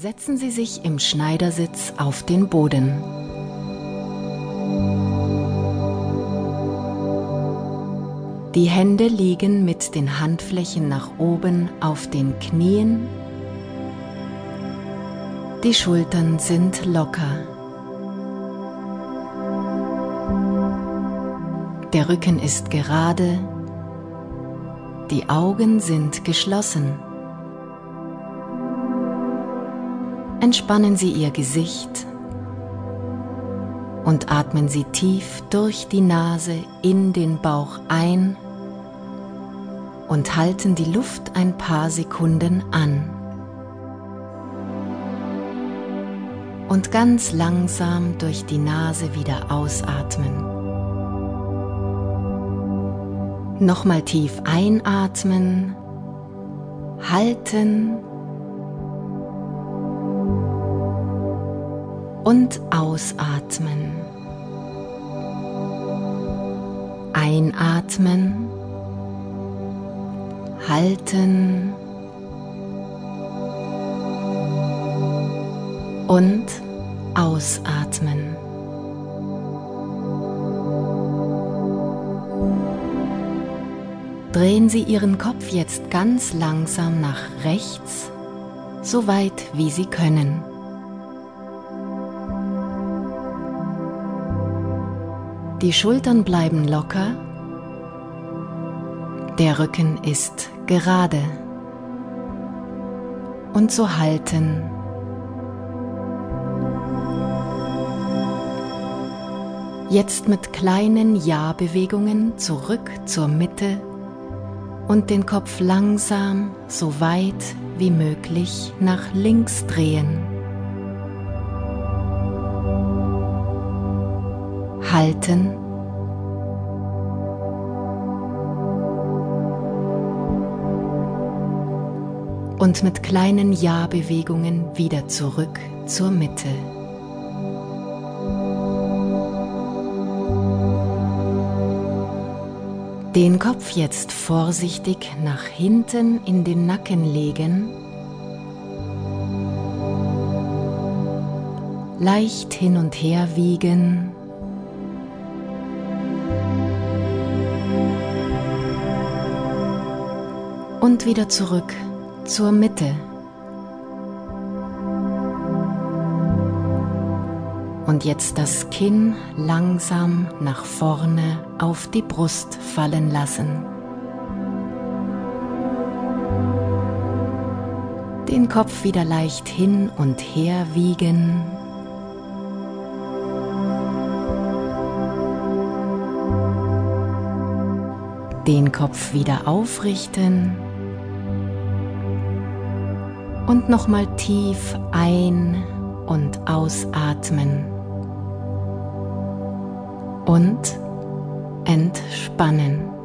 Setzen Sie sich im Schneidersitz auf den Boden. Die Hände liegen mit den Handflächen nach oben auf den Knien. Die Schultern sind locker. Der Rücken ist gerade. Die Augen sind geschlossen. Entspannen Sie Ihr Gesicht und atmen Sie tief durch die Nase in den Bauch ein und halten die Luft ein paar Sekunden an. Und ganz langsam durch die Nase wieder ausatmen. Nochmal tief einatmen, halten und ausatmen. Einatmen, halten und ausatmen. Drehen Sie Ihren Kopf jetzt ganz langsam nach rechts, so weit wie Sie können. Die Schultern bleiben locker, der Rücken ist gerade und so halten. Jetzt mit kleinen Ja-Bewegungen zurück zur Mitte und den Kopf langsam so weit wie möglich nach links drehen. Halten. Und mit kleinen Ja-Bewegungen wieder zurück zur Mitte. Den Kopf jetzt vorsichtig nach hinten in den Nacken legen. Leicht hin und her wiegen. Und wieder zurück zur Mitte. Und jetzt das Kinn langsam nach vorne auf die Brust fallen lassen. Den Kopf wieder leicht hin und her wiegen. Den Kopf wieder aufrichten und nochmal tief ein- und ausatmen und entspannen.